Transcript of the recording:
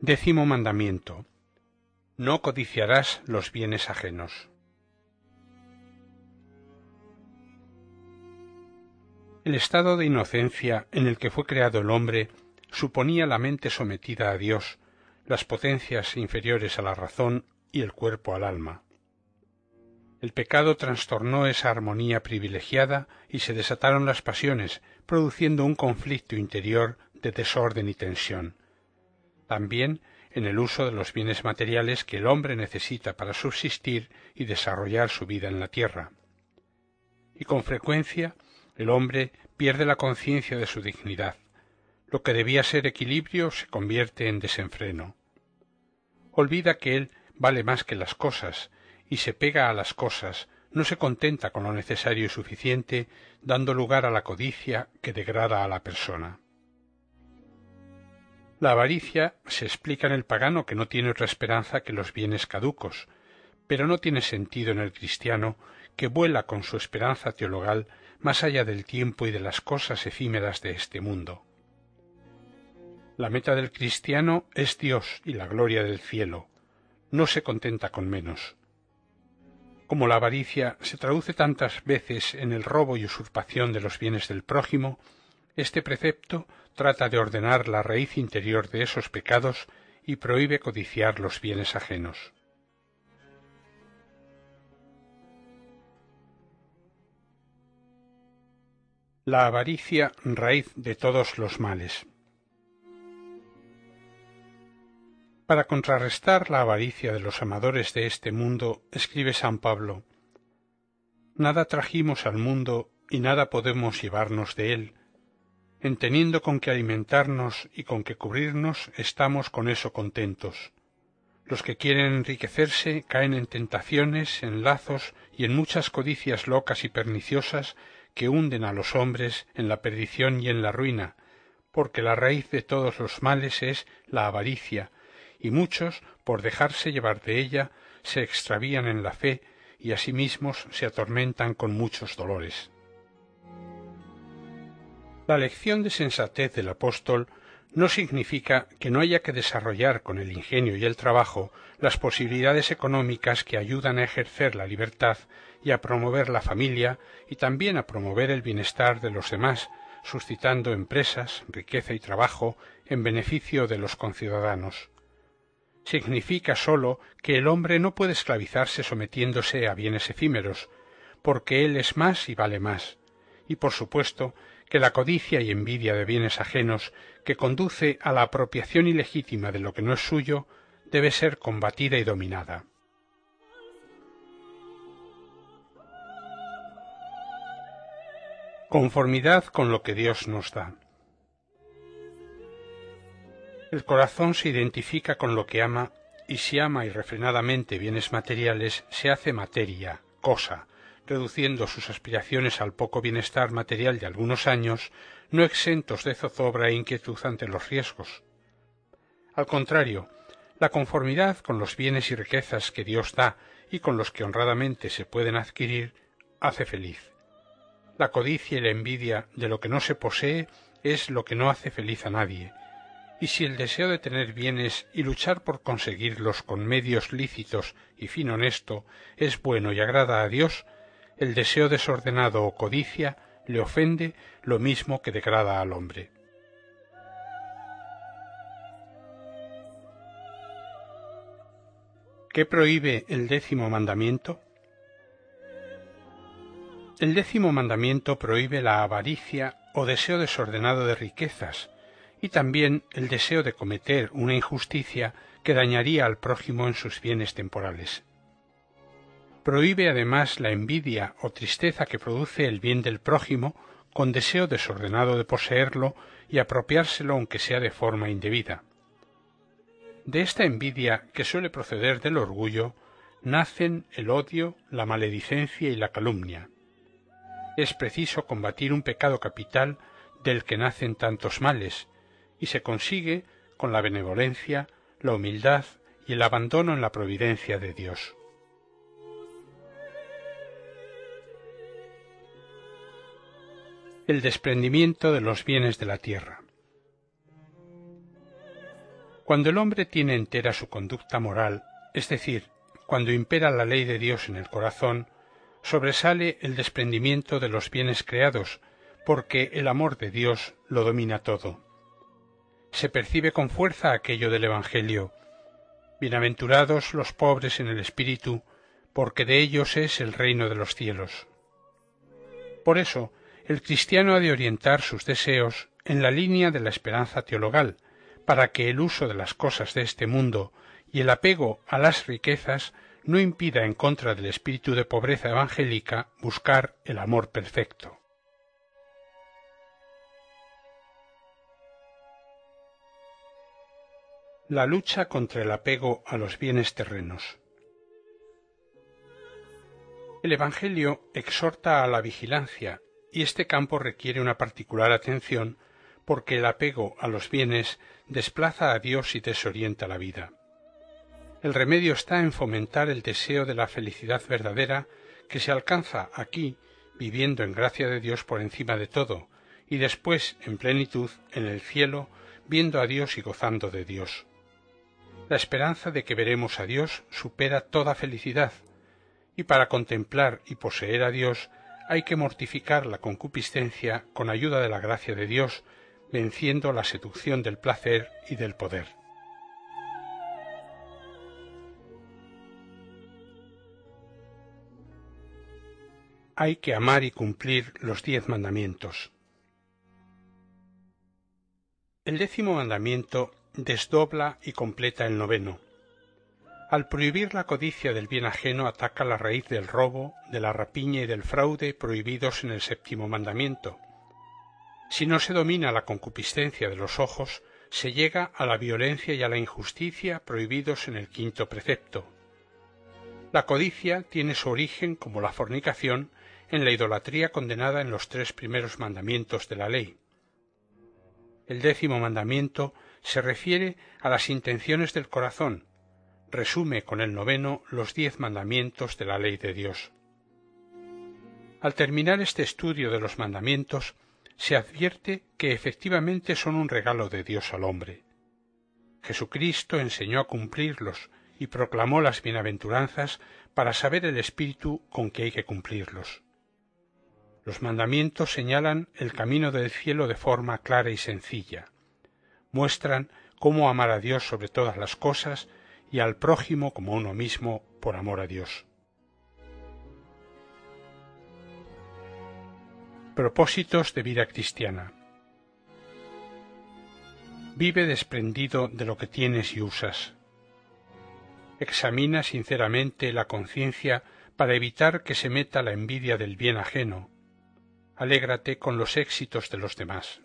Décimo mandamiento. No codiciarás los bienes ajenos. El estado de inocencia en el que fue creado el hombre suponía la mente sometida a Dios, las potencias inferiores a la razón y el cuerpo al alma. El pecado trastornó esa armonía privilegiada y se desataron las pasiones, produciendo un conflicto interior de desorden y tensión también en el uso de los bienes materiales que el hombre necesita para subsistir y desarrollar su vida en la tierra. Y con frecuencia el hombre pierde la conciencia de su dignidad. Lo que debía ser equilibrio se convierte en desenfreno. Olvida que él vale más que las cosas y se pega a las cosas, no se contenta con lo necesario y suficiente, dando lugar a la codicia que degrada a la persona. La avaricia se explica en el pagano que no tiene otra esperanza que los bienes caducos, pero no tiene sentido en el cristiano que vuela con su esperanza teologal más allá del tiempo y de las cosas efímeras de este mundo. La meta del cristiano es Dios y la gloria del cielo. No se contenta con menos. Como la avaricia se traduce tantas veces en el robo y usurpación de los bienes del prójimo, este precepto trata de ordenar la raíz interior de esos pecados y prohíbe codiciar los bienes ajenos. La avaricia raíz de todos los males. Para contrarrestar la avaricia de los amadores de este mundo, escribe San Pablo, Nada trajimos al mundo y nada podemos llevarnos de él, en teniendo con que alimentarnos y con que cubrirnos, estamos con eso contentos. Los que quieren enriquecerse caen en tentaciones, en lazos y en muchas codicias locas y perniciosas que hunden a los hombres en la perdición y en la ruina, porque la raíz de todos los males es la avaricia, y muchos, por dejarse llevar de ella, se extravían en la fe y asimismo se atormentan con muchos dolores. La lección de sensatez del apóstol no significa que no haya que desarrollar con el ingenio y el trabajo las posibilidades económicas que ayudan a ejercer la libertad y a promover la familia y también a promover el bienestar de los demás, suscitando empresas, riqueza y trabajo en beneficio de los conciudadanos. Significa sólo que el hombre no puede esclavizarse sometiéndose a bienes efímeros, porque él es más y vale más, y por supuesto que la codicia y envidia de bienes ajenos, que conduce a la apropiación ilegítima de lo que no es suyo, debe ser combatida y dominada. Conformidad con lo que Dios nos da. El corazón se identifica con lo que ama y si ama irrefrenadamente bienes materiales, se hace materia, cosa, reduciendo sus aspiraciones al poco bienestar material de algunos años, no exentos de zozobra e inquietud ante los riesgos. Al contrario, la conformidad con los bienes y riquezas que Dios da y con los que honradamente se pueden adquirir hace feliz. La codicia y la envidia de lo que no se posee es lo que no hace feliz a nadie, y si el deseo de tener bienes y luchar por conseguirlos con medios lícitos y fin honesto es bueno y agrada a Dios, el deseo desordenado o codicia le ofende lo mismo que degrada al hombre. ¿Qué prohíbe el décimo mandamiento? El décimo mandamiento prohíbe la avaricia o deseo desordenado de riquezas, y también el deseo de cometer una injusticia que dañaría al prójimo en sus bienes temporales prohíbe además la envidia o tristeza que produce el bien del prójimo, con deseo desordenado de poseerlo y apropiárselo aunque sea de forma indebida. De esta envidia que suele proceder del orgullo nacen el odio, la maledicencia y la calumnia. Es preciso combatir un pecado capital del que nacen tantos males, y se consigue con la benevolencia, la humildad y el abandono en la providencia de Dios. El desprendimiento de los bienes de la tierra. Cuando el hombre tiene entera su conducta moral, es decir, cuando impera la ley de Dios en el corazón, sobresale el desprendimiento de los bienes creados, porque el amor de Dios lo domina todo. Se percibe con fuerza aquello del Evangelio. Bienaventurados los pobres en el espíritu, porque de ellos es el reino de los cielos. Por eso, el cristiano ha de orientar sus deseos en la línea de la esperanza teologal, para que el uso de las cosas de este mundo y el apego a las riquezas no impida en contra del espíritu de pobreza evangélica buscar el amor perfecto. La lucha contra el apego a los bienes terrenos. El Evangelio exhorta a la vigilancia y este campo requiere una particular atención porque el apego a los bienes desplaza a Dios y desorienta la vida. El remedio está en fomentar el deseo de la felicidad verdadera que se alcanza aquí viviendo en gracia de Dios por encima de todo, y después en plenitud en el cielo viendo a Dios y gozando de Dios. La esperanza de que veremos a Dios supera toda felicidad, y para contemplar y poseer a Dios hay que mortificar la concupiscencia con ayuda de la gracia de Dios, venciendo la seducción del placer y del poder. hay que amar y cumplir los diez mandamientos. El décimo mandamiento desdobla y completa el noveno. Al prohibir la codicia del bien ajeno ataca la raíz del robo, de la rapiña y del fraude prohibidos en el séptimo mandamiento. Si no se domina la concupiscencia de los ojos, se llega a la violencia y a la injusticia prohibidos en el quinto precepto. La codicia tiene su origen, como la fornicación, en la idolatría condenada en los tres primeros mandamientos de la ley. El décimo mandamiento se refiere a las intenciones del corazón, resume con el noveno los diez mandamientos de la ley de Dios. Al terminar este estudio de los mandamientos, se advierte que efectivamente son un regalo de Dios al hombre. Jesucristo enseñó a cumplirlos y proclamó las bienaventuranzas para saber el espíritu con que hay que cumplirlos. Los mandamientos señalan el camino del cielo de forma clara y sencilla. Muestran cómo amar a Dios sobre todas las cosas y al prójimo como uno mismo por amor a Dios. Propósitos de vida cristiana. Vive desprendido de lo que tienes y usas. Examina sinceramente la conciencia para evitar que se meta la envidia del bien ajeno, alégrate con los éxitos de los demás.